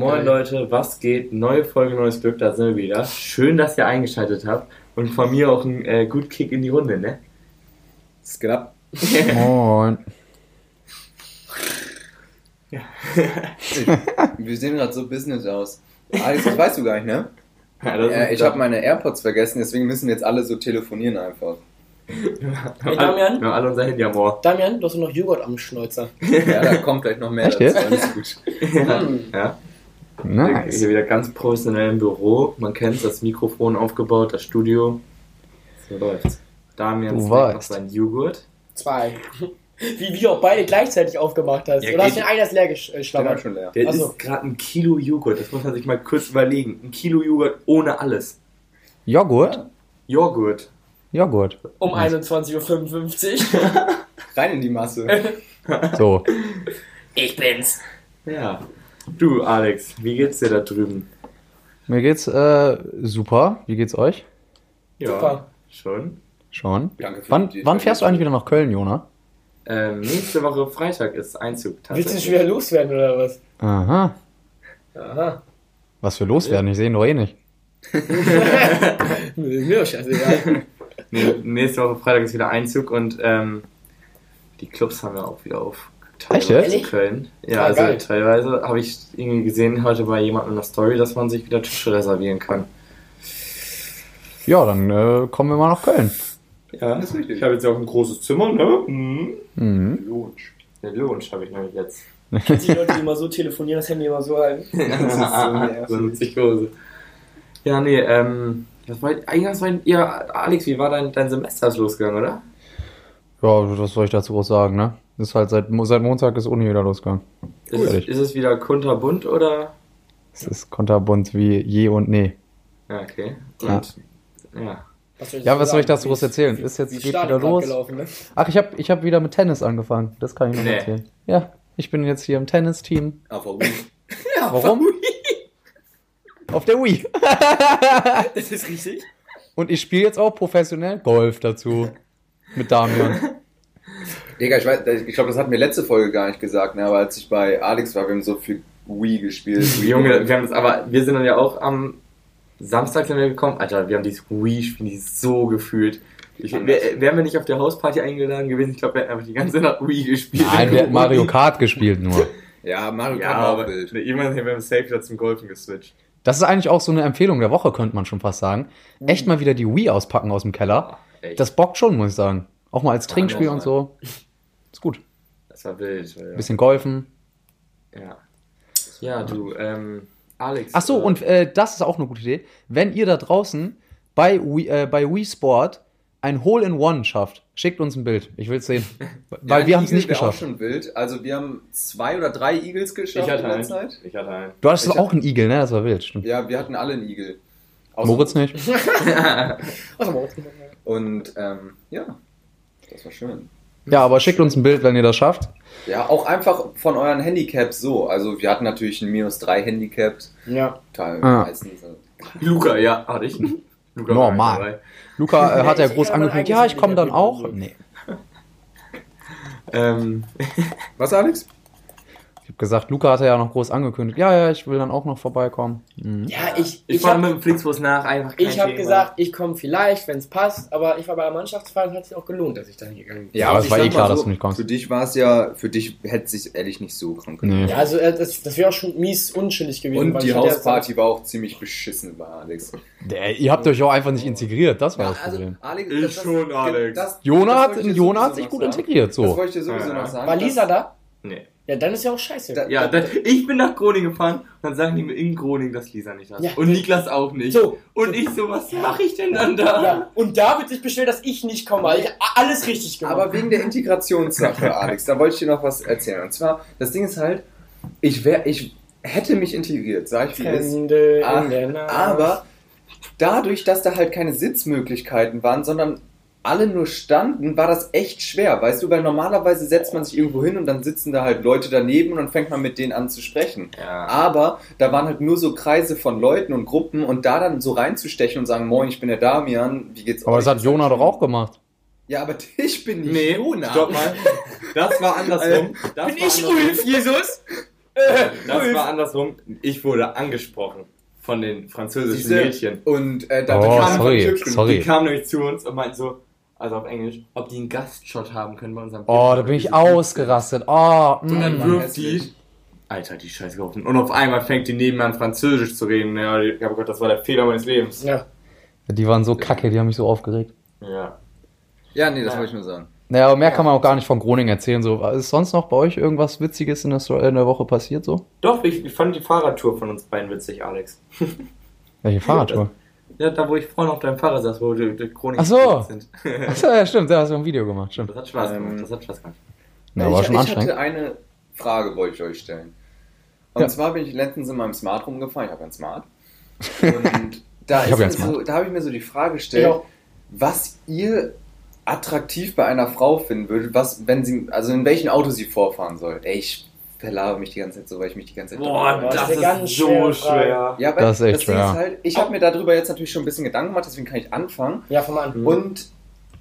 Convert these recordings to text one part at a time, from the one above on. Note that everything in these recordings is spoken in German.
Moin Leute, was geht? Neue Folge, neues Glück, da sind wir wieder. Schön, dass ihr eingeschaltet habt. Und von mir auch ein äh, gut Kick in die Runde, ne? Es geht ab. Moin. Wir sehen gerade so Business aus. Alex, das weißt du gar nicht, ne? Ja, Äh, ich habe meine AirPods vergessen, deswegen müssen wir jetzt alle so telefonieren einfach. Hey Damian, Wir haben alle unser Handy am Ohr. Damian, du hast noch Joghurt am Schnäuzer. Ja, da kommt gleich noch mehr Echt dazu. jetzt? Alles gut. Ja. Mm. ja. Nice. Hier wieder ganz professionell im Büro. Man kennt das Mikrofon aufgebaut, das Studio. So läuft's. Damian snackt noch seinen Joghurt. Zwei. Wie, wie du auch beide gleichzeitig aufgemacht hast. Ja, Oder hast du den einen leer Der war geschlammert? schon leer. Der Ach so. ist gerade ein Kilo Joghurt. Das muss man sich mal kurz überlegen. Ein Kilo Joghurt ohne alles. Joghurt? Joghurt. Joghurt. Um 21.55 Uhr. Rein in die Masse. So. Ich bin's. Ja. Du, Alex, wie geht's dir da drüben? Mir geht's äh, super. Wie geht's euch? Ja, Super. schon. Schon. Danke für Wann, wann fährst du eigentlich wieder nach Köln, Jona? Ähm, nächste Woche Freitag ist Einzug Willst du schon wieder loswerden oder was? Aha. Aha. Was für loswerden? Ich sehe ihn doch eh nicht. Mir doch scheißegal. Nee, nächste Woche Freitag ist wieder Einzug und ähm, die Clubs haben ja auch wieder auf. Echt Teilweise jetzt? in Köln. Ja, Ah, also geil. teilweise habe ich irgendwie gesehen heute bei jemandem in der Story, dass man sich wieder Tische reservieren kann. Ja, dann äh, kommen wir mal nach Köln. Ja, Das ist richtig. ich habe jetzt auch ein großes Zimmer, ne? Mhm. Mhm. Lounge. Eine Lounge habe ich nämlich jetzt. Die Leute, die immer so telefonieren, das Handy immer so halten. Das ist so eine Psychose. Ja, nee, ähm, das war, eigentlich war, ja, Alex, wie war dein, dein Semester losgegangen, oder? Ja, was soll ich dazu groß sagen, ne? Ist halt seit, seit Montag ist Uni wieder losgegangen. Ist, Fertig. ist es wieder kunterbunt oder? Es ist konterbunt wie je und nee. Ja, okay. Ja. Und, ja. soll Ja, was soll ich dazu groß erzählen? Ist jetzt, Wie geht wieder los. Gelaufen, ne? Ach, ich habe ich hab wieder mit Tennis angefangen. Das kann ich noch Nee. erzählen. Ja, ich bin jetzt hier im Tennisteam. Aber Warum? Auf der Wii. Das ist richtig. Und ich spiele jetzt auch professionell Golf dazu. Mit Damian. Digga, ich, weiß, ich glaube, das hatten wir letzte Folge gar nicht gesagt, ne? aber als ich bei Alex war, wir haben so viel Wii gespielt. Junge, wir haben das, aber wir sind dann ja auch am Samstag sind wir gekommen. Alter, wir haben dieses Wii-Spiel dieses so gefühlt. Ich, wär, wären wir nicht auf der Hausparty eingeladen gewesen, ich glaube, wir hätten einfach die ganze Nacht Wii gespielt. Nein, wir hatten Mario Kart gespielt nur. Ja, Mario Ja, Kart auch aber wild. irgendwann haben wir safe wieder zum Golfen geswitcht. Das ist eigentlich auch so eine Empfehlung der Woche, könnte man schon fast sagen. Echt mal wieder die Wii auspacken aus dem Keller. Echt, Das bockt schon, muss ich sagen. Auch mal als Trinkspiel und so. Ist gut. das war wild. Ja. Bisschen golfen. Ja. ja, du, ähm, Alex. Ach so, äh, und äh, das ist auch eine gute Idee. Wenn ihr da draußen bei Wii, äh, bei Wii Sport ein Hole-in-One schafft, schickt uns ein Bild. Ich will's sehen. Weil Ja, wir haben es nicht geschafft. auch schon wild. Also wir haben zwei oder drei Eagles ich geschafft hatte in der einen. Zeit. Ich hatte einen. Du hattest Ich auch einen Igel, ne? Das war wild, stimmt. Ja, wir hatten alle einen Eagle. Außer- Moritz nicht? Jetzt gemacht? Und ähm, ja, das war schön. Ja, aber schickt uns ein Bild, wenn ihr das schafft. Ja, auch einfach von euren Handicaps so. Also wir hatten natürlich ein minus 3 Handicap. Ja. Teil Ah. meistens. Luca, ja, hatte ich. Luca Normal. Luca äh, hat ja groß angekündigt, ja, ich komme dann auch. Nee. Ähm, Was, Alex? Ich habe gesagt, Luca hatte ja noch groß angekündigt, ja, ja, ich will dann auch noch vorbeikommen. Mhm. Ja, ich, ich ich fahre habe mit dem Flixbus nach, einfach kein ich hab Thema. gesagt, ich komme vielleicht, wenn es passt, aber ich war bei der Mannschaftsfahrt und hat sich auch gelohnt, dass ich da hingegangen bin. Ja, aber es ich war eh klar, so, dass du nicht kommst. Für dich war es ja, für dich hätte es sich ehrlich nicht so krank Nee. Ja, also äh, das, das wäre auch schon mies unschuldig gewesen. Und die Hausparty war auch ziemlich beschissen bei Alex. Der, ihr habt euch auch einfach nicht integriert, das war Ja, das also, Problem. Alex, Ich schon, Alex. Jona das hat, ich dir Jona hat sich gut sagen. integriert, Das so. wollte ich dir sowieso Ja. noch sagen. War Lisa da? Nee. Ja, dann ist ja auch scheiße. Da- Ja, dann, ich bin nach Groningen gefahren und dann sagen die mir in Groningen, dass Lisa nicht da ist. Ja. Und Niklas auch nicht. So. Und ich so, was mache ich denn dann da? ja, und da wird sich beschwert, dass ich nicht komme, weil ich alles richtig gemacht Aber wegen der Integrationssache, Alex, da wollte ich dir noch was erzählen. Und zwar, das Ding ist halt, ich wär, ich hätte mich integriert, sag ich wie es Ah. Aber dadurch, dass da halt keine Sitzmöglichkeiten waren, sondern alle nur standen, war das echt schwer, weißt du, weil normalerweise setzt man sich irgendwo hin und dann sitzen da halt Leute daneben und dann fängt man mit denen an zu sprechen. Ja. Aber da waren halt nur so Kreise von Leuten und Gruppen und da dann so reinzustechen und sagen, moin, ich bin der Damian, wie geht's Aber euch? das hat Jona doch auch gemacht. Ja, aber ich bin nicht Nee, Jona. stopp mal. Das war andersrum. Das Bin war ich andersrum. Ulf, Jesus? Das war andersrum. Ich wurde angesprochen von den französischen Siehste? Mädchen. Und äh, da Oh, bekam sorry, sorry. Die kamen nämlich zu uns und meinten so, also auf Englisch, ob die einen Gastshot haben können bei unserem Oh, da bin ich ausgerastet. Oh, Und dann mm. Mann, wirft die. Alter, die Scheiße gerufen. Und auf einmal fängt die neben mir an Französisch zu reden. Ja, die- oh Gott, das war der Fehler meines Lebens. Ja. Die waren so kacke, die haben mich so aufgeregt. Ja. Ja, nee, das wollte ich nur sagen. Naja, aber mehr kann man auch gar nicht von Groningen erzählen. So, ist sonst noch bei euch irgendwas Witziges in der, in der Woche passiert so? Doch, ich, ich fand die Fahrradtour von uns beiden witzig, Alex. Welche Fahrradtour? Ja, da wo ich vorhin auf deinem Fahrrad saß, wo wir durch Chronik Ach so. sind. Achso, ja, stimmt, da hast du ein Video gemacht, stimmt. Das hat Spaß Ähm, gemacht. Das hat Spaß gemacht. Ja, war ich, schon ich anstrengend. hatte eine Frage, wollte ich euch stellen. Und Ja. zwar bin ich letztens in meinem Smart rumgefahren. Ich habe ein Smart. Und da, Ich hab ja Smart. so, da habe ich mir so die Frage gestellt, auch. was ihr attraktiv bei einer Frau finden würdet, was, wenn sie, also in welchem Auto sie vorfahren soll. Ey, ich verlabe mich die ganze Zeit so, weil ich mich die ganze Zeit Boah, das das, ist ganz ist so schwere Frage. schwer. Ja, aber Das ist echt Ding schwer. halt, ich habe mir darüber jetzt natürlich schon ein bisschen Gedanken gemacht, deswegen kann ich anfangen. Ja, fang mal an. Und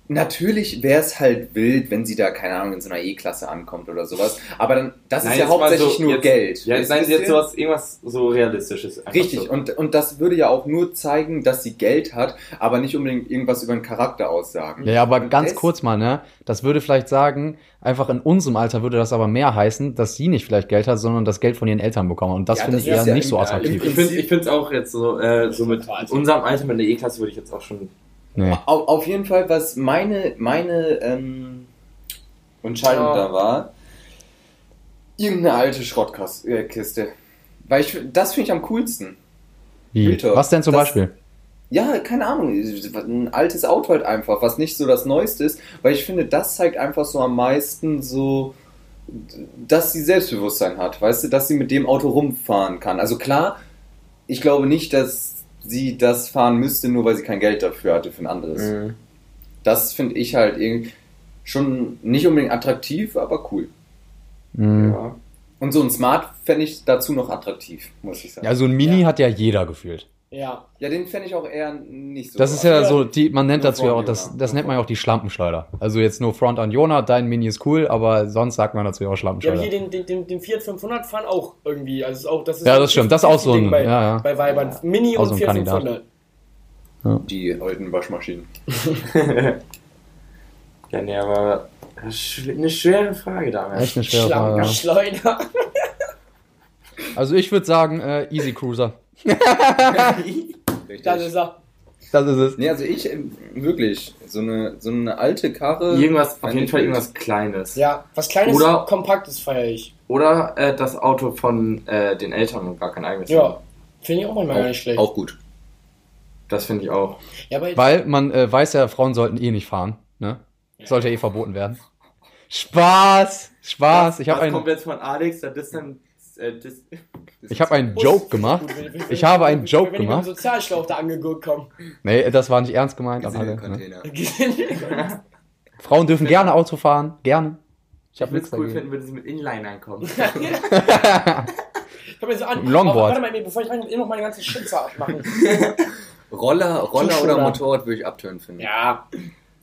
natürlich wäre es halt wild, wenn sie da, keine Ahnung, in so einer E-Klasse ankommt oder sowas. Aber dann, das Nein, ist ja jetzt hauptsächlich so- nur jetzt- Geld. Ja, Sie ihr? jetzt sowas, irgendwas so Realistisches. Richtig, So. und, und das würde ja auch nur zeigen, dass sie Geld hat, aber nicht unbedingt irgendwas über den Charakter aussagen. Ja, ja, aber Und ganz kurz mal, ne? Das würde vielleicht sagen, einfach in unserem Alter würde das aber mehr heißen, dass sie nicht vielleicht Geld hat, sondern das Geld von ihren Eltern bekommen. Und das Ja, finde ich eher ja nicht so attraktiv. Ich, finde find's auch jetzt so, äh, so mit unserem Alter mit der E-Klasse würde ich jetzt auch schon. Nee. Auf, auf jeden Fall, was meine, meine ähm, Entscheidung Ja. da war, irgendeine alte Schrottkiste. Weil ich, das finde ich am coolsten. Wie? Güter. Was denn zum Das- Beispiel? Ja, keine Ahnung, ein altes Auto halt einfach, was nicht so das Neueste ist, weil ich finde, das zeigt einfach so am meisten so, dass sie Selbstbewusstsein hat, weißt du, dass sie mit dem Auto rumfahren kann. Also klar, ich glaube nicht, dass sie das fahren müsste, nur weil sie kein Geld dafür hatte für ein anderes. Mhm. Das finde ich halt irgendwie schon nicht unbedingt attraktiv, aber cool. Hm. Ja. Und so ein Smart fände ich dazu noch attraktiv, muss ich sagen. Ja, so ein Mini Ja. hat ja jeder gefühlt. Ja. Ja, den fände ich auch eher nicht so. Das ist ja Ja. so, die, man nennt Nur dazu ja auch, das, das nennt man ja auch die Schlampenschleuder. Also jetzt nur Front an Jona, dein Mini ist cool, aber sonst sagt man dazu ja auch Ja, aber Schlampenschleuder. hier den, den, den, den Fiat 500 fahren auch irgendwie. Also ist auch, das ist Ja, das stimmt. Das ist auch so ein- Ding bei, ja, ja. bei Weibern. Mini Auch und so Fiat Kandidat. 500. die alten Waschmaschinen. ja, nee, aber eine schwere Frage damals. Echt eine schwere Frage. ja. Schlampenschleuder. Also ich würde sagen, äh, Easy Cruiser. Richtig. Das ist er. Das ist es. Nee, also ich ähm, wirklich, so eine, so eine alte Karre. Irgendwas, auf jeden Fall irgendwas Kleines. Ja, was kleines, Oder- kompaktes feiere ich. Oder äh, das Auto von äh, den Eltern und gar kein eigenes. Ja. Finde ich auch manchmal gar nicht auch, schlecht. auch gut. Das finde ich auch. Ja, aber Weil man äh, weiß ja, Frauen sollten eh nicht fahren. Ne? Sollte ja eh verboten werden. Spaß! Spaß! Ich habe das einen, kommt jetzt von Alex, das ist dann. Äh, das, ich hab einen Joke gemacht. Ich habe einen Joke wenn gemacht. Ich dem Sozialschlauch da angeguckt komme. Nee, das war nicht ernst gemeint. Aber, ne? Container. Frauen dürfen gerne Auto fahren. Gerne. Ich ich habe würde nichts es cool dagegen. finden, wenn sie mit Inlinern kommen. Komm mir so an. Longboard. Aber Warte mal, bevor ich rein, will, noch meine ganzen Schützer abmachen. Roller, Roller oder Motorrad würde ich abtönen finden. Ja.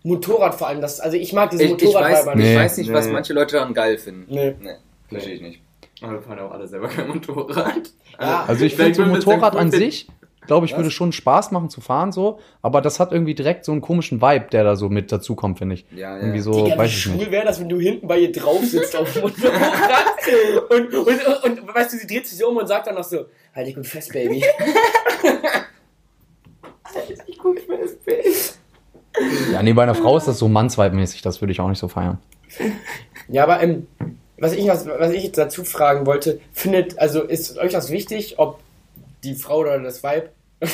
Motorrad vor allem. Das, also ich mag diese Ich, ich, weiß, Motorradweiber ich Nee. nicht. weiß nicht, was Nee. manche Leute daran geil finden. Nee. Nee, verstehe ich nicht. Aber wir fahren ja auch alle selber kein Motorrad. Ja. Also ich Vielleicht finde so ein Motorrad an sich, glaube ich, Was? würde schon Spaß machen zu fahren so, aber das hat irgendwie direkt so einen komischen Vibe, der da so mit dazukommt, finde ich. Ja, ja. Irgendwie so, Digga, wie weiß ich schwul wäre das, wenn du hinten bei ihr drauf sitzt auf dem Motorrad und, und, und, und, weißt du, sie dreht sich so um und sagt dann noch so, halt dich gut fest, Baby. Ich guck mir das Bild. Ja, nee, bei einer Frau ist das so Mannsweib-mäßig, das würde ich auch nicht so feiern. Ja, aber ähm, was, ich, was, was ich jetzt dazu fragen wollte, findet, also ist euch das wichtig, ob die Frau oder das Weib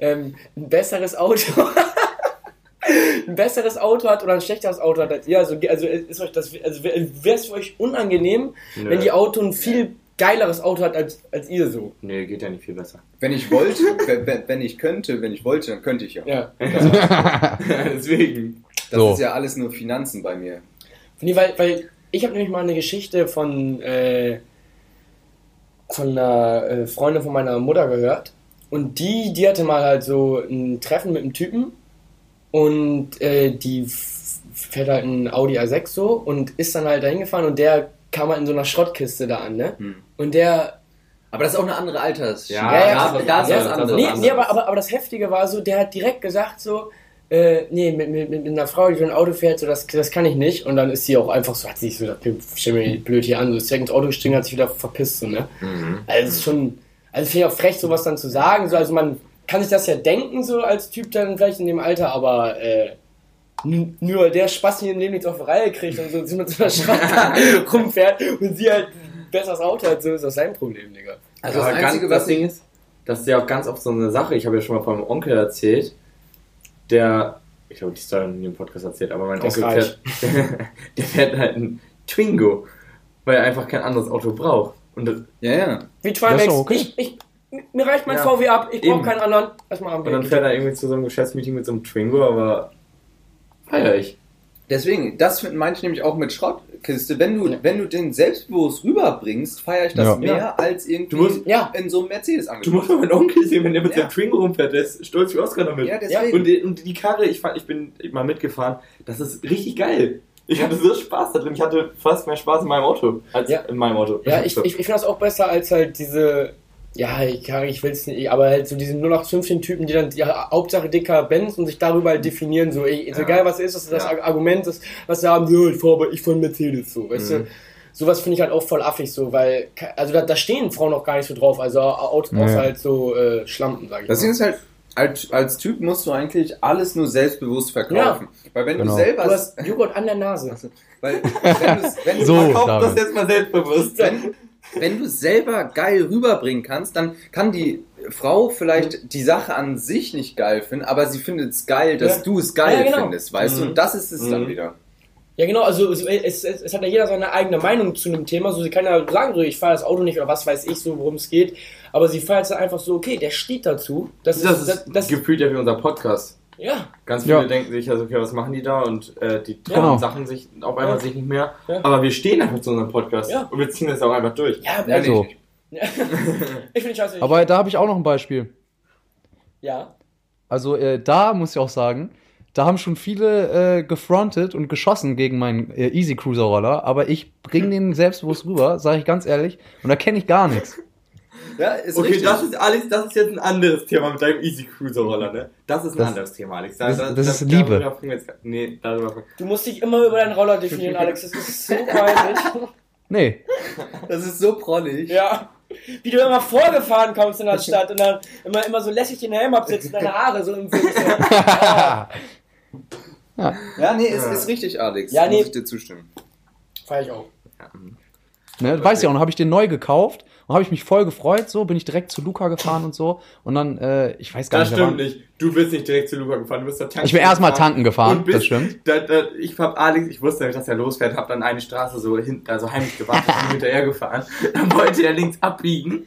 ähm, ein besseres Auto ein besseres Auto hat oder ein schlechteres Auto hat als ihr? Also, also ist euch das, also wäre es für euch unangenehm, Nö. wenn die Auto ein viel geileres Auto hat als, als ihr so? Nee, geht ja nicht viel besser. Wenn ich wollte, wenn, ich könnte, wenn ich wollte, dann könnte ich ja. Ja. Deswegen. Das So. ist ja alles nur Finanzen bei mir. Nee, weil, weil ich habe nämlich mal eine Geschichte von, äh, von einer äh, Freundin von meiner Mutter gehört. Und die, die hatte mal halt so ein Treffen mit einem Typen. Und äh, die fährt halt ein Audi A6 so und ist dann halt dahin gefahren und der kam er in so einer Schrottkiste da an, ne? Hm. Und der, Aber das ist auch eine andere Alters. Ja, Ja, ja, da, das- da ist ja, was anderes. nee, nee aber, aber, aber das Heftige war so, der hat direkt gesagt so, äh, nee, mit, mit, mit einer Frau, die so ein Auto fährt, so, das, das kann ich nicht. Und dann ist sie auch einfach so, hat sich so, stell mir blöd hier an, so ist direkt ins Auto gestiegen, hat sich wieder verpisst, so, ne? Mhm. Also, es ist schon, also finde ich auch frech, sowas dann zu sagen, so, also man kann sich das ja denken, so, als Typ dann vielleicht in dem Alter, aber, äh, nur der Spaß hier im Leben nichts auf die Reihe kriegt und so mit so einer Schranke rumfährt und sie halt ein besseres Auto hat, so ist das sein Problem, Digga. Also Aber das ganz, Einzige, das was Ding ist, das ist ja auch ganz oft so eine Sache. Ich habe ja schon mal von meinem Onkel erzählt, der, ich glaube, die Story in dem Podcast erzählt, aber mein Der ist Onkel fährt, der fährt halt ein Twingo, weil er einfach kein anderes Auto braucht. Und das, Ja, ja. Wie Trimax, okay. ich, ich, mir reicht mein Ja. VW ab, ich brauche keinen anderen. Erstmal und dann fährt er irgendwie zu so einem Geschäftsmeeting mit so einem Twingo, aber feier ich. Deswegen, das meine ich nämlich auch mit Schrottkiste. Wenn du, Ja. wenn du den selbstbewusst rüberbringst, feiere ich das Ja. mehr Ja. als irgendwie Du musst- Ja. in so einem Mercedes Du angekommen. musst mal meinen Onkel sehen, wenn der mit Ja. seinem Twingo rumfährt, der ist stolz wie Oscar damit. Ja, deswegen. Und die, und die Karre, ich, fand, ich bin mal mitgefahren, das ist richtig geil. Ich hatte so Spaß da drin. Ich hatte fast mehr Spaß in meinem Auto als Ja. in meinem Auto. Ja, ich, ich, ich finde das auch besser als halt diese, ja, ich, kann- ich will es nicht, aber halt so diese 0815-Typen, die dann, ja, Hauptsache dicker Benz und sich darüber halt definieren, so, ey, ist Ja. egal was ist, das ist das Ja. Argument, das, was sie haben, so, ich fahre aber, ich fahre Mercedes, so, weißt Mhm. du. Sowas finde ich halt auch voll affig, so, weil, also da, da stehen Frauen noch gar nicht so drauf, also Autos Ja. außer halt so äh, Schlampen, sag ich Das Ding mal. ist halt, als, als Typ musst du eigentlich alles nur selbstbewusst verkaufen. Weil wenn Genau. du selber... Du hast Joghurt an der Nase. weil, wenn, wenn, du- So, Verkauf das David. jetzt mal selbstbewusst. wenn, wenn du selber geil rüberbringen kannst, dann kann die Frau vielleicht die Sache an sich nicht geil finden, aber sie findet es geil, dass Ja. du es geil Ja, genau. findest, weißt du? Mhm. Und das ist es dann Mhm. wieder. Ja, genau, also es, es, es, hat ja jeder seine eigene Meinung zu einem Thema. So, sie kann ja sagen, so, ich fahre das Auto nicht oder was weiß ich so, worum es geht. Aber sie feiert es dann einfach so, okay, der steht dazu. Das, Das ist, ist das, das, gefühlt ja wie unser Podcast. Ja, Ganz viele Ja. denken sich, also, okay, was machen die da? Und äh, die trauen Genau. Sachen sich auf einmal Ja. sich nicht mehr. Ja. Aber wir stehen einfach zu unserem Podcast. Ja. Und wir ziehen das auch einfach durch. ja, Also, ich finde scheiße. aber da habe ich auch noch ein Beispiel. ja, Also äh, da muss ich auch sagen, da haben schon viele äh, gefrontet und geschossen gegen meinen äh, Easy Cruiser Roller, aber ich bringe den selbstbewusst rüber, sage ich ganz ehrlich, und da kenne ich gar nichts. Ja, ist Okay, richtig. das ist, Alex, das ist jetzt ein anderes Thema mit deinem Easy Cruiser Roller, ne? Das ist ein Das- anderes Thema, Alex. das- das ist Liebe. Darüber jetzt, nee, darüber du musst dich immer über deinen Roller definieren, Alex. Das ist so peinlich. Nee, Das ist so prollig. ja. Wie du immer vorgefahren kommst in der Stadt und dann immer, immer so lässig den Helm absetzt und deine Haare so im Wind. Ah, Ja, nee, ist, Ja. ist richtig, Alex. Ja, nee. Muss ich dir zustimmen. feier ich auch. ne, weiß ich auch, dann habe ich den neu gekauft und habe ich mich voll gefreut, so bin ich direkt zu Luca gefahren und so und dann, äh, ich weiß gar Das nicht, da stimmt nicht. Du bist nicht direkt zu Luca gefahren, du bist da tanken Ich bin erstmal tanken gefahren, Und bist, das stimmt. Da, da, ich hab Alex, ich wusste nämlich, dass er losfährt, hab dann eine Straße so hinten, also heimlich gewartet und hinterher gefahren. Dann wollte er links abbiegen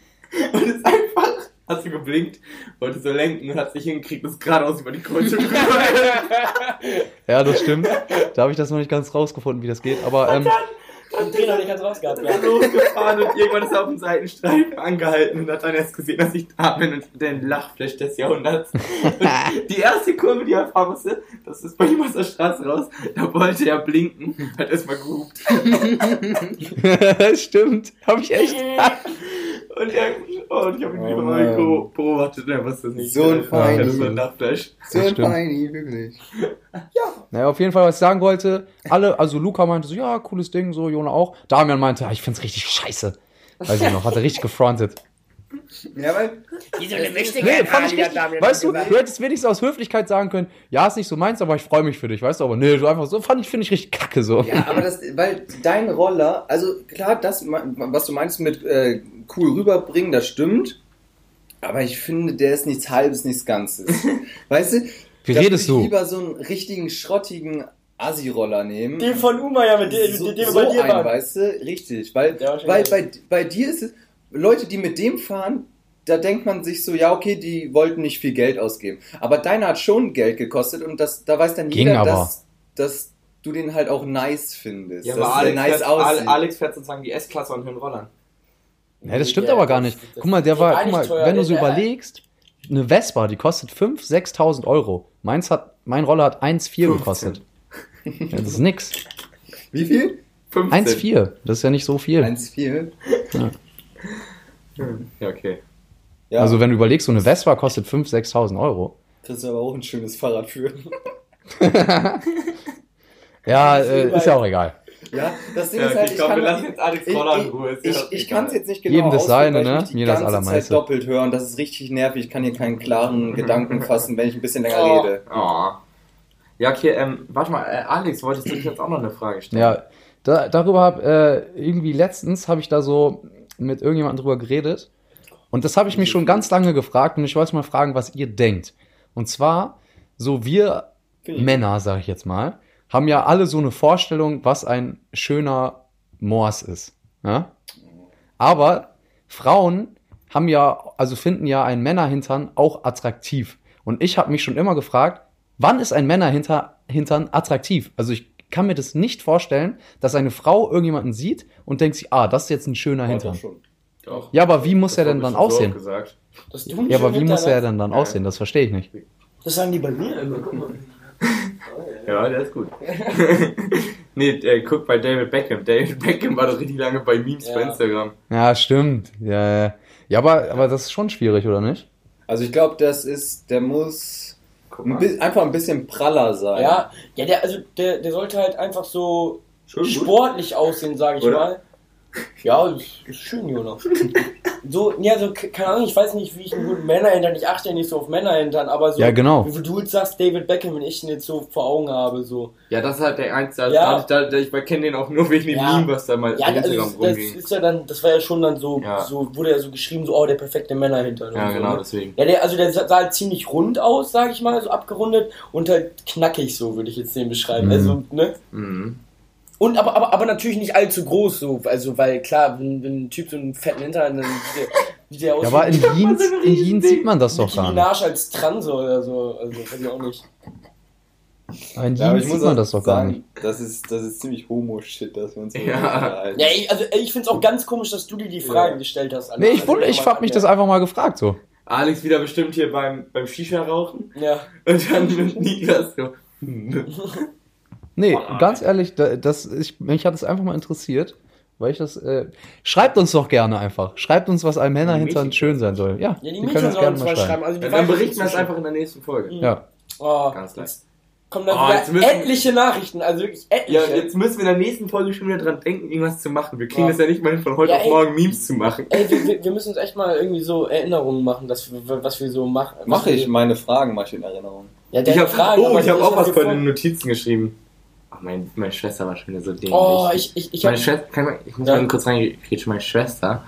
und ist einfach, hast du geblinkt, wollte so lenken und hat sich hingekriegt, ist geradeaus über die Kreuzung. Ja, das stimmt. Da habe ich das noch nicht ganz rausgefunden, wie das geht, aber ähm, Den Trainer nicht ganz rausgehabt, ja. Ist losgefahren und irgendwann ist er auf dem Seitenstreifen angehalten und hat dann erst gesehen, dass ich da bin und den Lachflash des Jahrhunderts. Und die erste Kurve, die er fahren musste, das ist bei ihm aus der Straße raus, da wollte er blinken, hat erstmal gehupt. stimmt, habe ich echt. Und, er, oh, und ich habe ihn Oh lieber Mann. beobachtet, er wusste nicht. So ein Feini. so ein feini, wirklich. Naja, auf jeden Fall, was ich sagen wollte, alle, also Luca meinte so, ja, cooles Ding, so, Jona auch. Damian meinte, ah, ich find's richtig scheiße. Weiß ich noch, hat er richtig gefrontet. Ja, weil Wieso eine wichtige Nee, fand ich richtig, weißt du, du hättest wenigstens aus Höflichkeit sagen können, ja, ist nicht so meins, aber ich freue mich für dich, weißt du, aber nee, so einfach so, fand ich, finde ich richtig kacke, so. Ja, aber das, weil dein Roller, also klar, das, was du meinst mit äh, cool rüberbringen, das stimmt. Aber ich finde, der ist nichts Halbes, nichts Ganzes. weißt du? Wie da redest würde du? ich lieber so einen richtigen, schrottigen Assi-Roller nehmen. Den von Uma ja, mit dem, so, mit dem wir so bei dir ein, waren. weißt du? Richtig. Weil, weil bei, bei dir ist es, Leute, die mit dem fahren, da denkt man sich so, ja, okay, die wollten nicht viel Geld ausgeben. Aber deiner hat schon Geld gekostet und das, da weiß dann Ging jeder, aber. dass, dass du den halt auch nice findest. Ja, aber er Alex, nice fährt, aussieht. Alex fährt sozusagen die S-Klasse und den Rollern. Ja, das stimmt Ja, aber gar nicht. Guck mal, der war, guck mal, teuer, wenn du so überlegst, eine Vespa, die kostet 5.000, 6.000 Euro. Meins hat, mein Roller hat 1,4 gekostet. Ja, das ist nix. Wie viel? 15. 1,4. Das ist ja nicht so viel. 1,4. Ja, okay. Ja, Also wenn du überlegst, so eine Vespa kostet 5.000, 6.000 Euro. kriegst du aber auch ein schönes Fahrrad für. Ja, äh, ist ja auch egal. Ja, das Ding Ja, ist halt, ich ich glaube, kann wir lassen jetzt Alex ich, Voller in ich, Ruhe. ist ich, ja ich egal. kann es jetzt nicht genau Jedem das seine, ich ne? Mir das ganze Zeit Allermeiste. doppelt hören. Das ist richtig nervig. Ich kann hier keinen klaren Gedanken fassen, wenn ich ein bisschen länger Oh. rede. Oh. Ja, okay, ähm, warte mal, äh, Alex, wolltest du dich jetzt auch noch eine Frage stellen? Ja, da, darüber habe äh, irgendwie letztens habe ich da so mit irgendjemandem drüber geredet und das habe ich mich schon ganz lange gefragt und ich wollte mal fragen, was ihr denkt. Und zwar so wir ich- Männer, sage ich jetzt mal, haben ja alle so eine Vorstellung, was ein schöner Mors ist. Ja? Aber Frauen haben ja, also finden ja einen Männerhintern auch attraktiv. Und ich habe mich schon immer gefragt, wann ist ein Männerhintern attraktiv? Also ich kann mir das nicht vorstellen, dass eine Frau irgendjemanden sieht und denkt sich, ah, das ist jetzt ein schöner Hintern. Doch. Ja, aber wie muss Das er denn dann aussehen? oft Gesagt. Das tun Ja, aber wie muss er denn dann aussehen? Das verstehe ich nicht. Das sagen die bei mir immer. Guck mal. Ja, der ist gut. nee, äh, guck bei David Beckham. David Beckham war doch richtig lange bei Memes Ja. bei Instagram. Ja, stimmt. Ja, ja. ja aber, aber das ist schon schwierig, oder nicht? Also ich glaube, das ist, der muss ein einfach ein bisschen praller sein. Ja, ja, der, also der, der sollte halt einfach so Schon gut. sportlich aussehen, sage ich Oder? mal. Ja, ist, ist schön, Jonas. so, ja, so, ke- keine Ahnung, ich weiß nicht, wie ich einen guten Männerhintern, ich achte ja nicht so auf Männerhintern, aber so, Ja, genau. wie du jetzt sagst, David Beckham, wenn ich ihn jetzt so vor Augen habe, so. Ja, das ist halt der einzige. Ja. Da, da, ich kenne den auch nur wegen dem Ja. Meme, was da mal Ja, auf also Instagram das, das rumging. ist ja dann, das war ja schon dann so, Ja. so wurde ja so geschrieben, so, oh, der perfekte Männerhintern. Ja, und so, genau, ne? deswegen. Ja, der, also der sah sah halt ziemlich rund aus, sag ich mal, so abgerundet und halt knackig, so würde ich jetzt den beschreiben. Mhm. Also, ne? Mhm. Und aber, aber, aber natürlich nicht allzu groß, so, also, weil klar, wenn, wenn ein Typ so einen fetten Hintern, dann sieht der, sieht der aus Ja, aber in Jeans, so in Jeans sieht man das doch Nicki gar nicht. Minaj als Transe oder so, also, weiß ich auch nicht. In Ja, aber Jeans sieht man das doch gar nicht. Das ist, das ist ziemlich Homo-Shit, dass wir uns Ja. unterhalten. Ja, ich, also, ich find's auch ganz komisch, dass du dir die Fragen Ja. gestellt hast. Alter. Nee, ich, Also, wund- ich hab mich das einfach mal gefragt, so. Alex wieder bestimmt hier beim, beim Shisha rauchen. Ja. Und dann mit Niklas so. Nee, Boah. ganz ehrlich, da- das, ich, mich hat es einfach mal interessiert, weil ich das, äh, schreibt uns doch gerne einfach. Schreibt uns, was ein Männerhintern Mädchen- schön sein soll. Ja, Ja, die wir Mädchen können das sollen gerne uns mal schreiben. schreiben. Also, die Ja, dann berichten wir es Zuschauer. einfach in der nächsten Folge. Mhm. Ja, Oh, Ganz leicht. kommen dann Oh, müssen- etliche Nachrichten, also wirklich Ja, etliche. jetzt müssen wir in der nächsten Folge schon wieder dran denken, irgendwas zu machen. Wir kriegen Ja. das ja nicht mal hin, von heute Ja, auf ey. morgen Memes zu machen. Ey, wir, wir, müssen uns echt mal irgendwie so Erinnerungen machen, dass wir, was wir so machen. Mache ich meine Fragen, mache ich in Erinnerung. Ja, Ich hab, Fragen, oh, ich habe das auch was von den Notizen geschrieben. Ach, mein, meine Schwester war schon wieder so dämlich. Oh, ich, ich, ich meine hab, Schwester, kann man, ich muss Ja. mal kurz reingrätschen. Meine Schwester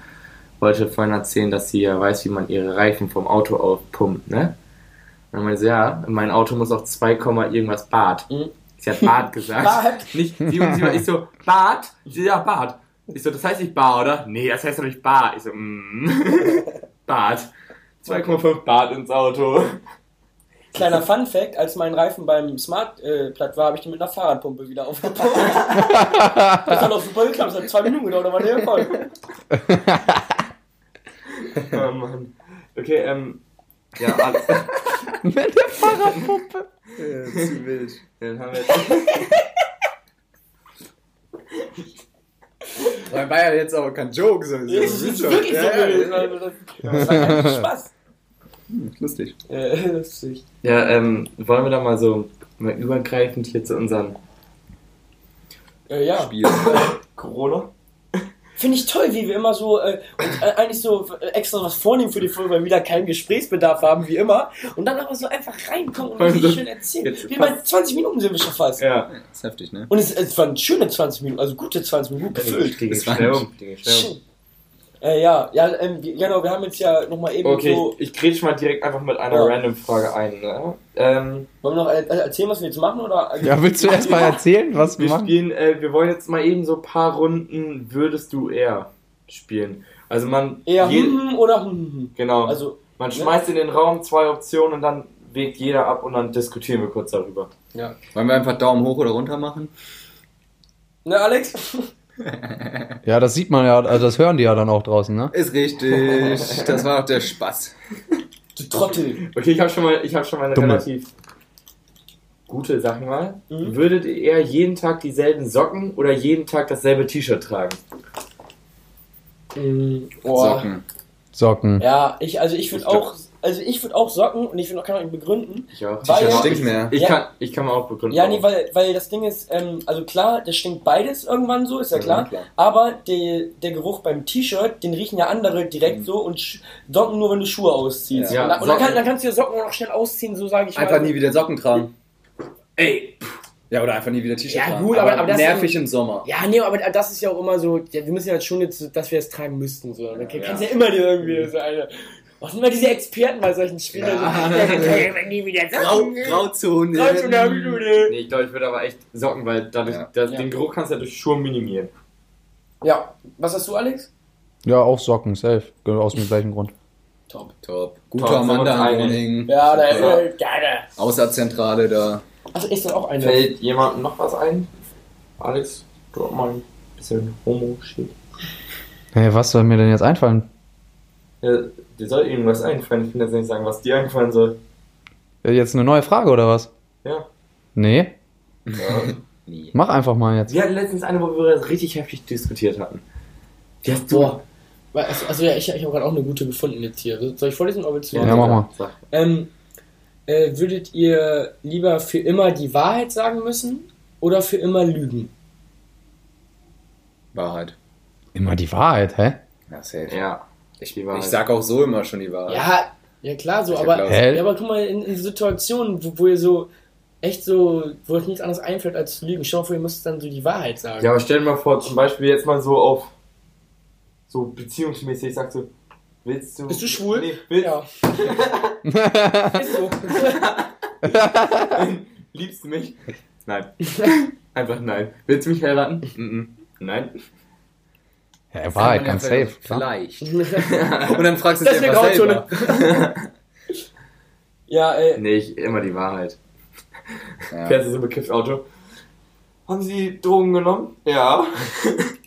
wollte vorhin erzählen, dass sie ja weiß, wie man ihre Reifen vom Auto aufpumpt, ne? Und dann meinte sie, ja, mein Auto muss auf 2, Komma irgendwas Bad. Mhm. Sie hat Bad gesagt. Bad? Nicht, sie, und sie war, ich so, Bad? Sie ja, Bad. Ich so, das heißt nicht Bar, oder? Nee, das heißt doch nicht Bar. Ich so, mm. Bad. 2,5 Bad ins Auto. Kleiner Fun Fact, als mein Reifen beim Smart äh, platt war, habe ich den mit einer Fahrradpumpe wieder aufgepumpt. das hat auch super geklappt, das hat zwei Minuten gedauert, da war der voll. Oh Mann. Okay, ähm. Ja, alles. Mit der Fahrradpumpe. Ja, zu wild. Dann haben wir jetzt. Das war ja jetzt aber kein Joke. So, so, Das ist wirklich so gewesen. Also das, das war Spaß. Lustig. Äh, lustig. Ja, ähm, wollen wir da mal so mal übergreifend hier zu unseren Äh, ja. Spiel. Corona? Finde ich toll, wie wir immer so äh, uns, äh, eigentlich so äh, extra was vornehmen für die Folge, weil wir wieder keinen Gesprächsbedarf haben, wie immer. Und dann aber so einfach reinkommen und richtig schön erzählen. Wie bei 20 Minuten sind wir schon fast. Ja. ist heftig, ne? Und es, es waren schöne 20 Minuten, also gute 20 Minuten, gut gefüllt. Die ging Das war Äh, ja, ja, ähm, genau, wir haben jetzt ja nochmal eben Okay, so. ich grätsch mal direkt einfach mit einer Ja. random Frage ein. Ne? Ähm, Wollen wir noch äh, erzählen, was wir jetzt machen? Oder? Ja, willst du erst mal erzählen, was wir wir machen? spielen, äh, wir wollen jetzt mal eben so ein paar Runden Würdest du eher spielen. Also man. Eher je- hm, hm oder hm, hm, hm. Genau. Also, man ne? schmeißt in den Raum zwei Optionen und dann wägt jeder ab und dann diskutieren wir kurz darüber. ja. Wollen wir einfach Daumen hoch oder runter machen? Ne, Alex? Ja, das sieht man ja, also das hören die ja dann auch draußen, ne? Ist richtig. Das war auch der Spaß. Du Trottel. Okay, ich habe schon mal, ich habe schon mal eine Dumme. relativ Gute Sachen mal. Mhm. Würdet ihr eher jeden Tag dieselben Socken oder jeden Tag dasselbe T-Shirt tragen? Mm, oh. Socken. Socken. Ja, ich, also ich würde auch, also ich würde auch Socken und ich würde auch, kann auch begründen. Ich auch. Weil- auch. Stinkt mehr. Ich, Ja. kann, ich kann mir auch begründen. Ja, nee, weil, weil das Ding ist, ähm, also klar, das stinkt beides irgendwann so, ist ja klar. klar. Aber die, der Geruch beim T-Shirt, den riechen ja andere direkt so und Socken nur, wenn du Schuhe ausziehst. Ja. und dann, und dann, kann, dann kannst du ja Socken auch noch schnell ausziehen, so sage ich Einfach mal. nie wieder Socken tragen. Ey, Ja, oder einfach nie wieder T-Shirt Ja, tragen. gut, aber- aber das- nervig im Sommer. Ja, nee, aber das ist ja auch immer so, ja, wir müssen ja jetzt schon jetzt, dass wir es tragen müssten. So. Dann Ja. kannst du ja immer dir irgendwie so eine. Was sind immer diese Experten bei solchen Spielen? Ja. So, ja, wir können ja nie wieder Socken. Grauzone. Grauzone nur. nee, ich glaube, ich würde aber echt Socken, weil dadurch, Ja. das, Ja. den Geruch kannst du ja durch Schuhe minimieren. Ja, was hast du, Alex? Ja, auch Socken, safe. Genau, Aus dem gleichen Grund. Top. Top. Top, Guter einig. Morning. Ja, da ist Ja. äh, geil. Außerzentrale da. Achso, ist dann auch eine. Fällt jemandem noch was ein? Alex, du auch mal ein bisschen Homo-Shit. Hey, was soll mir denn jetzt einfallen? Ja, dir soll irgendwas einfallen. Ich kann jetzt nicht sagen, was dir einfallen soll. Jetzt eine neue Frage oder was? Ja. Nee, ja. Nie. mach einfach mal jetzt. Wir hatten letztens eine, wo wir das richtig heftig diskutiert hatten. Die hast du. Boah. Also, also ja, ich, ich habe gerade auch eine gute gefunden jetzt hier. Soll ich vorlesen oder willst du? Ja, mach mal. Ähm, äh, würdet ihr lieber für immer die Wahrheit sagen müssen oder für immer lügen? Wahrheit. Immer die Wahrheit, hä? Ja, safe. Ja. Ich, ich sag auch so immer schon die Wahrheit. Ja, ja klar so, Ich aber, ja, aber guck mal, in, in Situationen, wo, wo ihr so echt so, wo euch nichts anderes einfällt als zu lügen, schau mal vor, ihr müsst dann so die Wahrheit sagen. Ja, aber stell dir mal vor, zum Beispiel jetzt mal so auf so beziehungsmäßig sagst du, willst du. Bist du schwul? Nee, willst, Ja. Ist so. Liebst du mich? Nein. Einfach nein. Willst du mich heiraten? Mhm. Nein. Ja, Wahrheit, ganz safe. Vielleicht. Und dann fragst du Das dich selber. Grauzone. ja, äh, Nee, ich, immer die Wahrheit. Ja. Fährst du so bekifft Auto? Haben Sie Drogen genommen? Ja.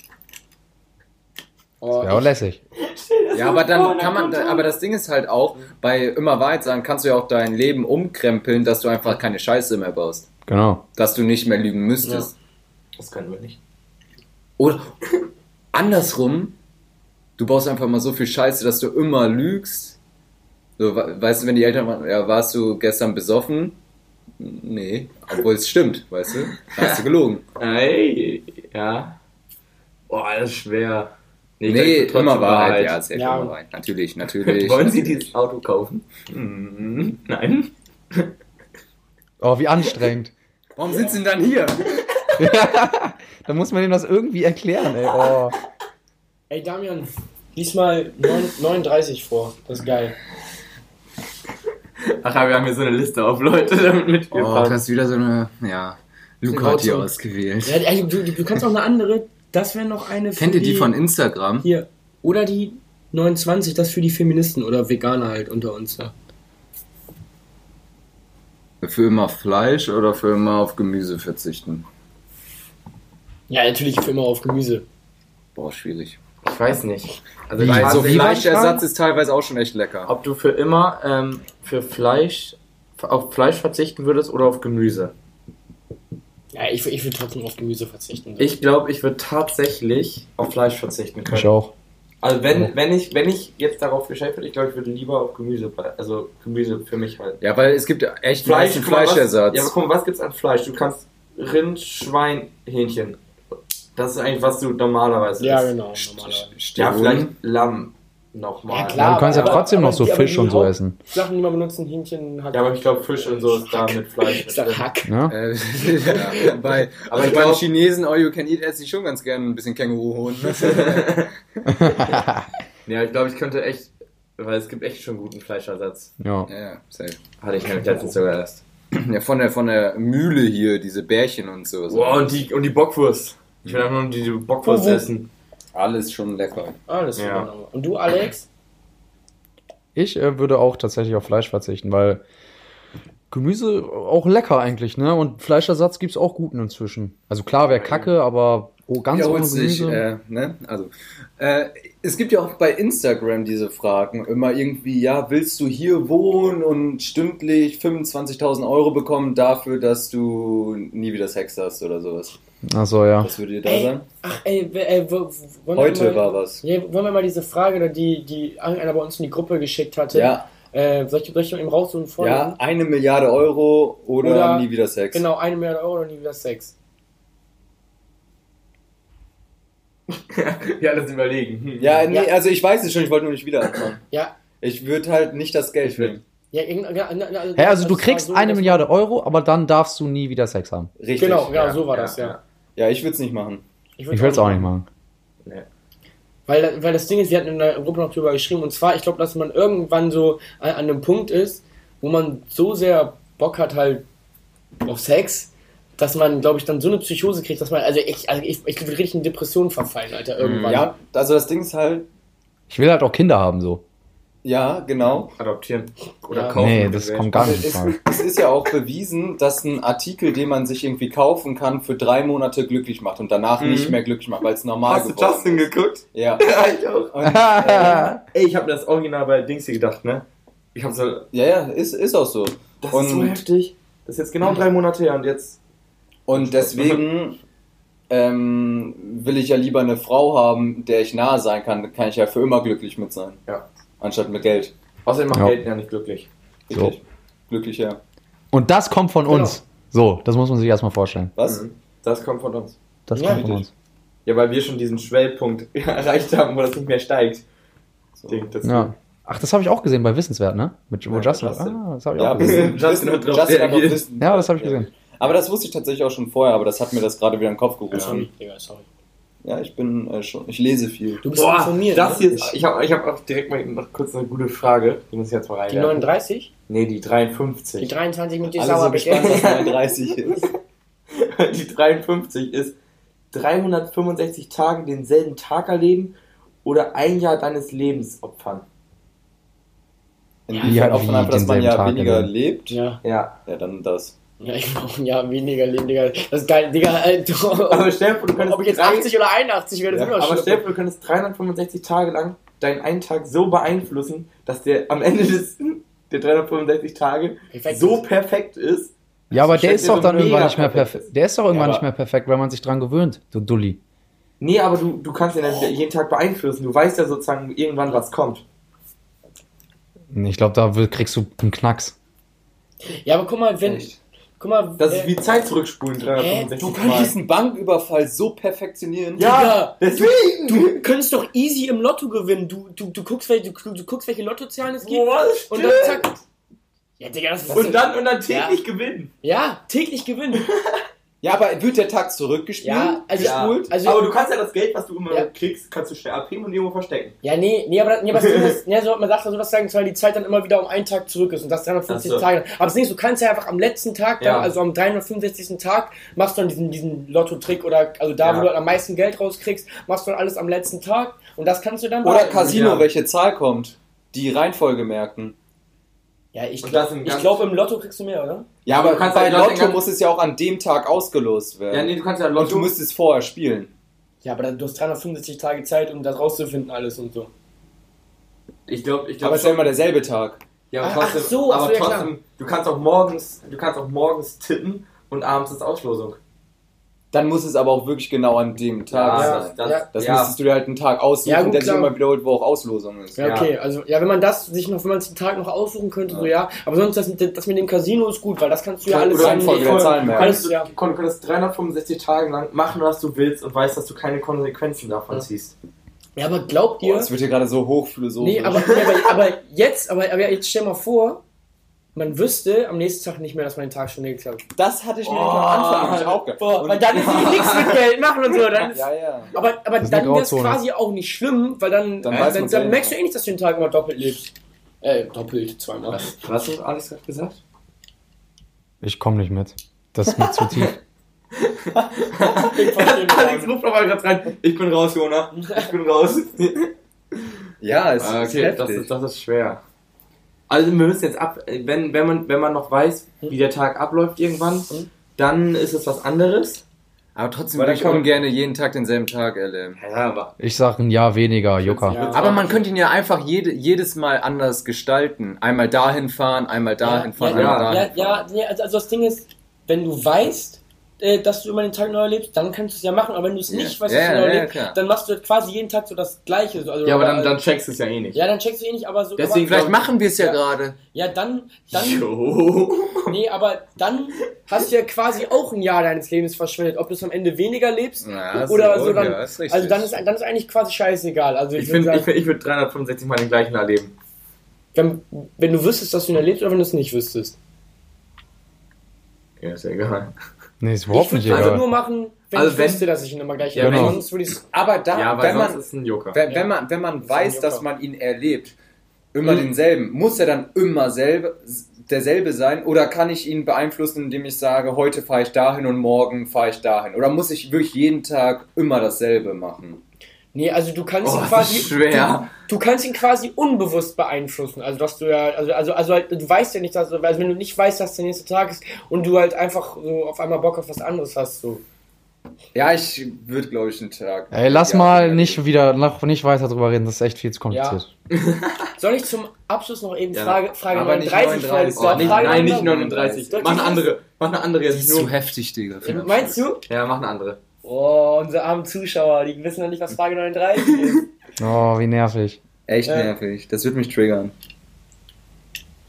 oh, Ja, auch lässig. ja, aber dann kann man, aber das Ding ist halt auch, bei immer Wahrheit sagen, kannst du ja auch dein Leben umkrempeln, dass du einfach keine Scheiße mehr baust. Genau. Dass du nicht mehr lügen müsstest. Das können wir nicht. Oder andersrum, du baust einfach mal so viel Scheiße, dass du immer lügst. So, we- weißt du, wenn die Eltern fragen, ja, warst du gestern besoffen? Nee, obwohl es stimmt, weißt du? Da hast du gelogen. Ey, ja. Boah, das ist schwer. Nee, trotzdem immer Wahrheit, ja, safe Ja. immer Wahrheit. Natürlich, natürlich. Wollen Sie dieses Auto kaufen? Mhm. Nein. Oh, wie anstrengend. Warum sitzen dann hier? da muss man dem das irgendwie erklären, ey. Oh. Ey Damian, diesmal 9, 39 vor. Das ist geil. Ach, aber wir haben hier so eine Liste auf Leute, damit Oh, mitgefahren. das ist wieder so eine, ja, Luca hat die ausgewählt. Ja, ey, du, du, du kannst auch eine andere, das wäre noch eine für Kennt ihr die von Instagram? Hier. Oder die 29, das für die Feministen oder Veganer halt unter uns. Ja. Für immer Fleisch oder für immer auf Gemüse verzichten? Ja, natürlich für immer auf Gemüse. Boah, schwierig. Ich weiß nicht. Also Wie? ich weiß So nicht, Fleischersatz ist teilweise auch schon echt lecker. ob du für immer ähm, für Fleisch auf Fleisch verzichten würdest oder auf Gemüse. Ja, ich, ich will trotzdem auf Gemüse verzichten. Ich glaube, ich würde tatsächlich auf Fleisch verzichten Ich können. auch. Also wenn, Ja. wenn ich wenn ich jetzt darauf gestellt würde, ich glaube, ich würde lieber auf Gemüse. Also Gemüse für mich halt. Ja, weil es gibt echt Fleisch, mal, was- Fleischersatz. Ja, aber guck mal, was gibt's an Fleisch? Du kannst Rind, Schwein, Hähnchen. Das ist eigentlich, was du normalerweise ja, isst. genau. Normalerweise. Ja, vielleicht Lamm nochmal. Ja, klar. Ja, du kannst ja aber- trotzdem aber noch so Fisch die und so essen. Sachen, die man benutzen, Hähnchen, Hack. Ja, aber ich glaube, Fisch und so ist da mit Fleisch. Mit drin. Hack. Ja? Äh, ja, bei, Aber also ich bei den glaub- Chinesen All You Can Eat esse ich schon ganz gerne ein bisschen Känguruhohn. Ja, ich glaube, ich könnte echt, weil es gibt echt schon guten Fleischersatz. ja. ja, safe. Hatte ich nämlich letztens sogar erst. Ja, von der, von der Mühle hier, diese Bärchen und so. so. Wow, und die, und die Bockwurst. Ich will einfach nur die Bockwurst wo? essen. Alles schon lecker. Alles Ja. ja. Und du, Alex? Ich äh, würde auch tatsächlich auf Fleisch verzichten, weil Gemüse auch lecker eigentlich, ne? Und Fleischersatz gibt's auch guten inzwischen. Also klar, wäre kacke, aber oh, ganz ohne Wiederholt sich, Gemüse. äh, ne? Also, äh, es gibt ja auch bei Instagram diese Fragen. Immer irgendwie, ja, willst du hier wohnen und stündlich 25.000 Euro bekommen dafür, dass du nie wieder Sex hast oder sowas? Ach so, ja. Was würde dir da Ey, sein? ach ey, äh, wo, wo, wollen wir Heute mal, war was. Ja, wollen wir mal diese Frage, oder die, die irgendeiner bei uns in die Gruppe geschickt hatte. Ja, Äh, soll, ich, soll ich mal eben raussuchen ja, vorne? eine Milliarde Euro oder, Oder- nie wieder Sex. Genau, eine Milliarde Euro und nie wieder Sex. Ja, das überlegen. Hm. Ja, nee, Ja. also ich weiß es schon, ich wollte nur nicht wieder anfangen. Ja. Ich würde halt nicht das Geld nehmen. Ja, ja, na- Hä, also du kriegst so, eine Milliarde Euro, aber dann darfst du nie wieder Sex haben. Richtig. Genau, genau, so war das, ja. Ja, ich würde es nicht machen. Ich will es auch nicht machen. Weil, weil das Ding ist, wir hatten in der Gruppe noch drüber geschrieben, und zwar, ich glaube, dass man irgendwann so an, an einem Punkt ist, wo man so sehr Bock hat halt auf Sex, dass man, glaube ich, dann so eine Psychose kriegt, dass man, also ich, also ich, ich würde richtig in Depressionen verfallen, Alter, irgendwann. Ja, also das Ding ist halt, Ich will halt auch Kinder haben, so. Ja, genau. Adoptieren. Oder Ja. kaufen. Nee, das kommt gar Also nicht in es, es ist ja auch bewiesen, dass ein Artikel, den man sich irgendwie kaufen kann, für drei Monate glücklich macht und danach Mhm. nicht mehr glücklich macht, weil es normal Hast du Justin ist. geguckt? Ja. Ja, ich auch. Und, äh, Ey, ich habe mir das Original bei Dings hier gedacht, ne? Ich hab so, ja, ja, ist, ist auch so. das Und- ist so heftig. Das ist jetzt genau drei Monate her und jetzt. Und deswegen ähm, will ich ja lieber eine Frau haben, der ich nahe sein kann, da kann ich ja für immer glücklich mit sein. Ja. Anstatt mit Geld. Außerdem macht Ja. Geld ja nicht glücklich. So. Richtig. Glücklich, ja. Und das kommt von Genau. uns. So, das muss man sich erstmal vorstellen. Was? Mhm. Das kommt von uns. Das Ja, kommt von richtig. uns. Ja, weil wir schon diesen Schwellpunkt erreicht haben, wo das nicht mehr steigt. So. Ding, das Ja. Ach, das habe ich auch gesehen bei Wissenswert, ne? Mit wo Ja, Justin. Justin. Ah, das habe ich Ja, auch gesehen. Justin, hat drauf Justin hat. Wissen. Ja, das habe ich gesehen. Aber das wusste ich tatsächlich auch schon vorher, aber das hat mir das gerade wieder in den Kopf gerufen. Sorry, Digga, sorry. Ja, ich bin äh, schon, ich lese viel. Du bist Boah, informiert, das ne? hier ist, ich habe ich hab auch direkt mal noch kurz eine gute Frage. Die muss ich jetzt mal Die reinwerfen. 39? Nee, die 53. Die 23 mit die Alle so Sauer gespannt, was 39 ist. Die 53 ist 365 Tage denselben Tag erleben oder ein Jahr deines Lebens opfern. Ja, auch von wie einfach, dass man ja Tag weniger erleben. lebt. Ja. Ja. Ja, dann das. Ja, ich brauche ein Jahr weniger Leben, Digga. Das ist geil, Digga. Alter. Aber vor, du könntest Ob ich jetzt drei- 80 oder 81 werde, ist Ja, immer Aber vor, du könntest 365 Tage lang deinen einen Tag so beeinflussen, dass der am Ende des der 365 Tage Perfekt so ist. perfekt ist. Ja, aber der ist doch dann irgendwann nicht mehr perfekt perfekt. Der ist doch irgendwann Ja, nicht mehr perfekt, weil man sich dran gewöhnt, du Dulli. Nee, aber du, du kannst ihn wieder jeden Tag beeinflussen. Du weißt ja sozusagen irgendwann, was kommt. Ich glaube, da kriegst du einen Knacks. Ja, aber guck mal, wenn. Echt? Guck mal. Das äh, ist wie Zeit zurückspulen, 365 Du könntest einen Banküberfall so perfektionieren. Ja, deswegen! Du könntest doch easy im Lotto gewinnen. Du, du, du, guckst, welche, du, du guckst, welche Lottozahlen es gibt. Boah, und dann zack. Ja, Digga, das ist. Und dann, und dann täglich gewinnen. Ja, täglich gewinnen. Ja, aber wird der Tag zurückgespielt? Ja, also- gespult? Also, aber du kannst ja das Geld, was du immer Ja. kriegst, kannst du schnell abheben und irgendwo verstecken. Ja, nee, nee, aber, nee, aber das Ding ist, nee, so, man sagt ja so, dass sagen, weil die Zeit dann immer wieder um einen Tag zurück ist und das 350 Ach so. Tage. Aber das Ding ist, du kannst ja einfach am letzten Tag, dann, Ja. also am 365. Tag, machst du dann diesen, diesen Lotto-Trick oder, also da, Ja. wo du am meisten Geld rauskriegst, machst du dann alles am letzten Tag und das kannst du dann Oder behalten. Casino, Ja. welche Zahl kommt? Die Reihenfolge merken. Ja, ich Und glaube, glaub, im Lotto kriegst du mehr, oder? Ja, Aber aber du kannst bei halt Lotto- Lotto muss es ja auch an dem Tag ausgelost werden. Ja, nee, du kannst ja Und Lotto. du müsstest vorher spielen. Ja, aber dann, du hast 365 Tage Zeit, um das rauszufinden, alles und so. ich glaube, ich Aber glaube es ist ja immer derselbe Tag. Ja, aber Ach, trotzdem, ach so, ach aber so, ja, trotzdem, du kannst auch morgens, du kannst auch morgens tippen und abends ist Auslosung. Dann muss es aber auch wirklich genau an dem Tag Ja, sein. das, ja. Das ja. müsstest du dir halt einen Tag aussuchen, Ja, gut, der sich immer wiederholt, wo auch Auslosung ist. Ja, Ja. okay, also, ja, wenn man das sich noch, wenn man den Tag noch aussuchen könnte, so ja. Aber sonst, das, mit- das mit dem Casino ist gut, weil das kannst du ja alles Oder voll- Zahlen ja. Du könntest 365 Tage lang machen, was du willst und weißt, dass du keine Konsequenzen davon Ja. ziehst. Ja, aber glaubt ihr, das wird hier gerade so hochphilosophisch. Nee, aber, nee, aber, aber jetzt, aber, aber jetzt stell mal vor, man wüsste am nächsten Tag nicht mehr, dass man den Tag schon gekriegt hat. das hatte ich mir Oh. am Anfang auch gedacht. Weil dann ist ja. nichts mit Geld machen und so. Dann ist, Ja, ja. aber aber ist dann wäre es quasi auch nicht schlimm, weil dann, Dann äh, weiß dann, merkst du eh nicht, dass du den Tag immer doppelt lebst. Äh, doppelt, zweimal. Was hast du alles gerade gesagt? Ich komme nicht mit. Das ist mir zu tief. Ich. Alex ruft nochmal gerade rein. Ich bin raus, Jona. Ich bin raus. Ja, es Ah, ist okay, das heftig. ist, das ist schwer. Also wir müssen jetzt ab, wenn, wenn man, wenn man noch weiß, wie der Tag abläuft irgendwann, Mhm. dann ist es was anderes. Aber trotzdem würde ich ungern jeden Tag denselben Tag erleben. Ja, aber. Ich sag ein Jahr weniger, Jucker. Ja. Aber man könnte ihn ja einfach jede, jedes Mal anders gestalten. Einmal dahin fahren, einmal dahin fahren, ja, einmal ja, dahin ja, fahren. ja, nee, also, also das Ding ist, wenn du weißt, äh, dass du immer den Tag neu erlebst, dann kannst du es ja machen. Aber wenn du es Ja. nicht weißt, Ja, dass du neu erlebst, klar. dann machst du quasi jeden Tag so das Gleiche. So, also, Ja, aber dann, dann checkst du es ja eh nicht. ja, dann checkst du eh nicht, aber so. Deswegen aber, Vielleicht machen wir es ja, Ja. gerade. ja, dann, dann, Jo. nee, aber dann hast du ja quasi auch ein Jahr deines Lebens verschwendet, ob du es am Ende weniger lebst Ja, oder so, so. Dann, ja, ist richtig. also dann ist, dann ist eigentlich quasi scheißegal. Also ich, Ich finde, ich, ich würde 365 Mal den gleichen erleben. wenn, wenn du wüsstest, dass du ihn erlebst oder wenn du es nicht wüsstest. Ja, ist ja egal. Nee, ist überhaupt ich nicht würde also egal. nur machen, wenn Also ich wenn- wüsste, dass ich ihn immer gleich Ja, erlebe. genau. Sonst würde ich es Aber da, Ja, wenn man, ist es ein Joker. wenn, wenn man, wenn man weiß, Joker. dass man ihn erlebt, immer Mhm. denselben, muss er dann immer selbe, derselbe sein? Oder kann ich ihn beeinflussen, indem ich sage, heute fahre ich dahin und morgen fahre ich dahin? Oder muss ich wirklich jeden Tag immer dasselbe machen? Nee, also du kannst Oh, ihn das quasi. ist schwer. Du, du kannst ihn quasi unbewusst beeinflussen. Also dass du ja, also, also, also halt, du weißt ja nicht, dass, also wenn du nicht weißt, dass der nächste Tag ist und du halt einfach so auf einmal Bock auf was anderes hast, so. Ja, ich würde, glaube ich, einen Tag. Ey, lass Ja, mal ja. nicht wieder, noch nicht weiter drüber reden, das ist echt viel zu kompliziert. Soll ich zum Abschluss noch eben Ja, Frage, Frage aber nicht 39 39. Oh, nicht, Frage nein, nicht 39. 39. Soll ich Mach eine die- andere. Mach eine andere jetzt. ist zu heftig, Digga. Meinst du? Ja, mach eine andere. Oh, unsere armen Zuschauer, die wissen noch nicht, was Frage 39 ist. Oh, wie nervig. Echt Äh. nervig. Das wird mich triggern.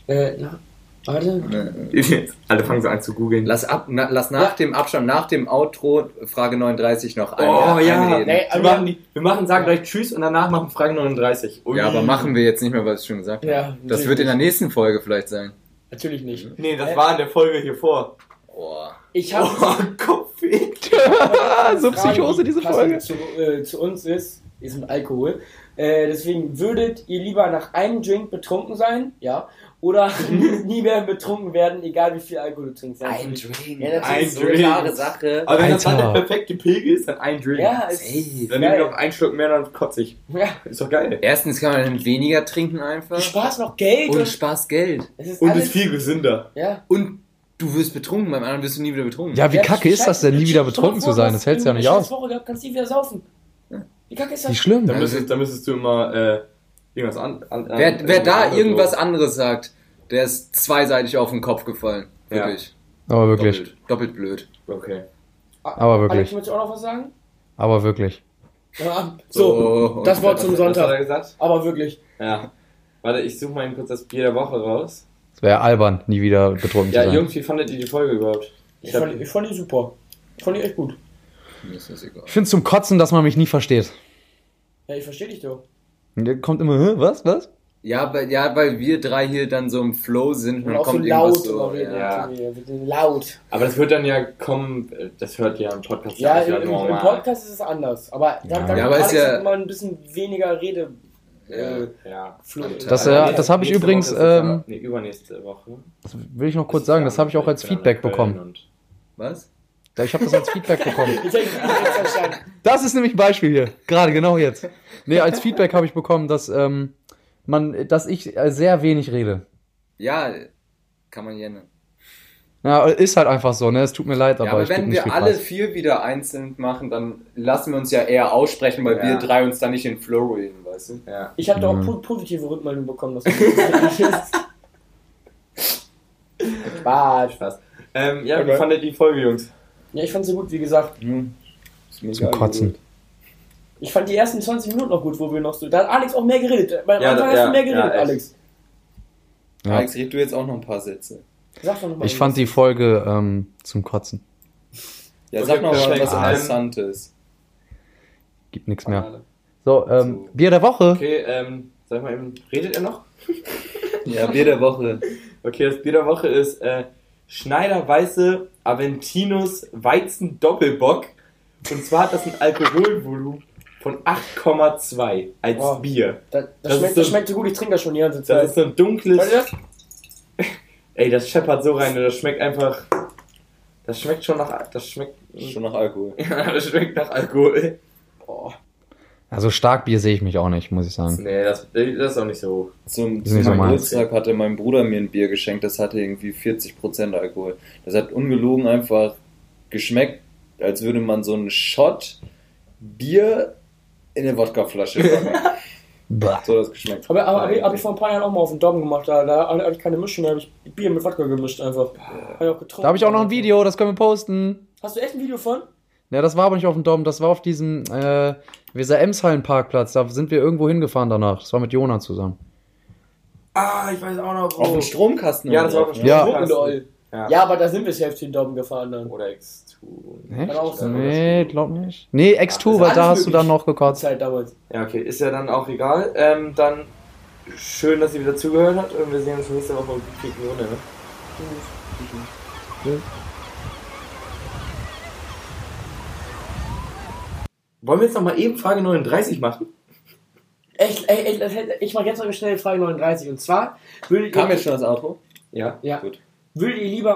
äh, na, warte. Alle fangen so an zu googeln. Lass, ab, na, lass nach Ja. dem Abstand, nach dem Outro, Frage 39 noch ein, Oh ja. Nee, wir machen, die, wir machen, sagen gleich Tschüss und danach machen Frage 39. Ui. Ja, aber machen wir jetzt nicht mehr, was ich schon gesagt habe. Ja, Das wird in der nächsten Folge vielleicht sein. Natürlich nicht. Nee, das war in der Folge hier vor. Boah. Ich habe Oh, Kopfweh. so Psychose, diese Folge. Zu, äh, zu uns ist, ist mit Alkohol. Äh, deswegen würdet ihr lieber nach einem Drink betrunken sein, ja, oder nie mehr betrunken werden, egal wie viel Alkohol du trinkst. Ein. Drink. Ja, natürlich. Ein so Drink. klare Sache. Aber wenn das dann Alter. der perfekte Pegel ist, dann ein Drink. Ja, ist, Safe. Dann nehme ich noch einen Schluck mehr, dann kotze ich. ja. Ist doch geil. Erstens kann man dann weniger trinken einfach. Spaß noch Geld Und und, Spaß Geld. es ist Und ist viel gesünder. ja. Und du wirst betrunken, beim anderen wirst du nie wieder betrunken. Ja, wie Ja, kacke ist das denn, nie wieder betrunken vor, zu sein? Das hältst du ja nicht aus. Woche gehabt, kannst nie wieder saufen. Wie kacke ist das? Wie schlimm. Da müsstest, da müsstest du immer äh, irgendwas an. an, an Wer, wer da irgendwas anderes sagt, der ist zweiseitig auf den Kopf gefallen. Ja. Wirklich. Aber wirklich. Doppelt, doppelt blöd. Okay. Aber wirklich. Du auch noch was sagen? Aber wirklich. Ja, so, So, das Wort zum Was hat Sonntag. er gesagt? Aber wirklich. Ja. Warte, ich suche mal eben kurz das Bier der Woche raus. Es wäre albern, nie wieder betrunken Ja, zu sein. Jungs, wie fandet ihr die Folge überhaupt? Ich, Ich fand, ich fand die super. Ich fand die echt gut. Mir ist das egal. Ich finde es zum Kotzen, dass man mich nie versteht. Ja, ich verstehe dich doch. Und der kommt immer, hä, was, was? Ja, weil, ja, weil wir drei hier dann so im Flow sind und Und dann auch so kommt laut irgendwas so. Ja. Ja. Wir sind Laut. Aber das wird dann ja kommen, das hört ja im Podcast Ja, im, ja im, im Podcast ist es anders. Aber da, Ja. da Ja, aber Alex ist ja- immer ein bisschen weniger Rede. Äh, Ja. Flo- Das, Also ja, nächste- das habe ich nächste übrigens, ähm, nee, übernächste Woche. Das will ich noch kurz sagen, das habe ich auch als Feedback bekommen. Was? Ja, Ich habe das als Feedback bekommen. Das ist nämlich ein Beispiel hier. Gerade genau jetzt. Nee, als Feedback habe ich bekommen, dass ähm, man, dass ich äh, sehr wenig rede. Ja, kann man gerne. Ja, ist halt einfach so, ne? Es tut mir leid, aber, Ja, aber ich wenn nicht wir alle Preis. vier wieder einzeln machen, dann lassen wir uns ja eher aussprechen, weil Ja. wir drei uns dann nicht in Flow reden, weißt du? ja. Ich habe da auch Mhm. po positive Rückmeldungen bekommen, dass das Spaß. Spaß. Ähm, ja, wie Okay. fandet ihr die Folge, Jungs? Ja, ich fand sie gut, wie gesagt. Hm. Ist mir Zum Kotzen. Ich fand die ersten 20 Minuten noch gut, wo wir noch so. Da hat Alex auch mehr geredet. Beim Ja, Anfang da- hast ja, du mehr geredet. Alex. Ja. Alex, red du jetzt auch noch ein paar Sätze. Sag doch nochmal. Ich fand die Folge ähm, zum Kotzen. Ja, sag mal perfekt. was Interessantes. Gibt nichts mehr. So, ähm, Bier der Woche. Okay, ähm, sag mal eben, redet ihr noch? Ja, Bier der Woche. Okay, das Bier der Woche ist äh, Schneider Weiße Aventinus Weizen Doppelbock. Und zwar hat das ein Alkoholvolumen von 8,2 als Oh. Bier. Das, das, Das schmeckt, so- das schmeckt so gut, ich trinke das schon die ganze Das Zeit. ist so ein dunkles. Ey, das scheppert so rein, das schmeckt einfach. Das schmeckt schon nach. Das schmeckt. Schon nach Alkohol. Ja, das schmeckt nach Alkohol. Boah. Also Starkbier sehe ich mich auch nicht, muss ich sagen. Nee, das, das ist auch nicht so. Zum, Ist zu nicht so. Geburtstag hatte mein Bruder mir ein Bier geschenkt, das hatte irgendwie 40% Alkohol. Das hat ungelogen einfach geschmeckt, als würde man so einen Shot Bier in eine Wodkaflasche packen. Bah. so das geschmeckt. Aber, aber habe ich, hab ich vor ein paar Jahren auch mal auf dem Dom gemacht. Da, da hatte ich keine Mischung, da habe ich Bier mit Wodka gemischt einfach. Hab ich auch getrunken. Da habe ich auch noch ein Video, das können wir posten. Hast du echt ein Video von? Ja, das war aber nicht auf dem Dom, das war auf diesem äh, Weser Emshallen Parkplatz. Da sind wir irgendwo hingefahren danach. Das war mit Jona zusammen. Ah, ich weiß auch noch wo. Auf dem Stromkasten. Ja, das war auf dem Ja. Lol. Ja. Ja, aber da sind wir safe den Dom gefahren dann. Oder X2. Echt? Nee, glaub nicht. Nee, Ach, X2, ist weil da hast du möglich. dann noch gekotzt. Zeit damals. Ja, okay, ist ja dann auch egal. Ähm, dann schön, dass ihr wieder zugehört habt und wir sehen uns nächste Woche die Runde, ne? Wollen wir jetzt noch mal eben Frage 39 machen? Echt, ey, ey, das hätte- ich mache jetzt mal schnell Frage 39. Und zwar, würdet Kam ihr, jetzt schon das Outro? Ja. ja, Gut. würdet ihr lieber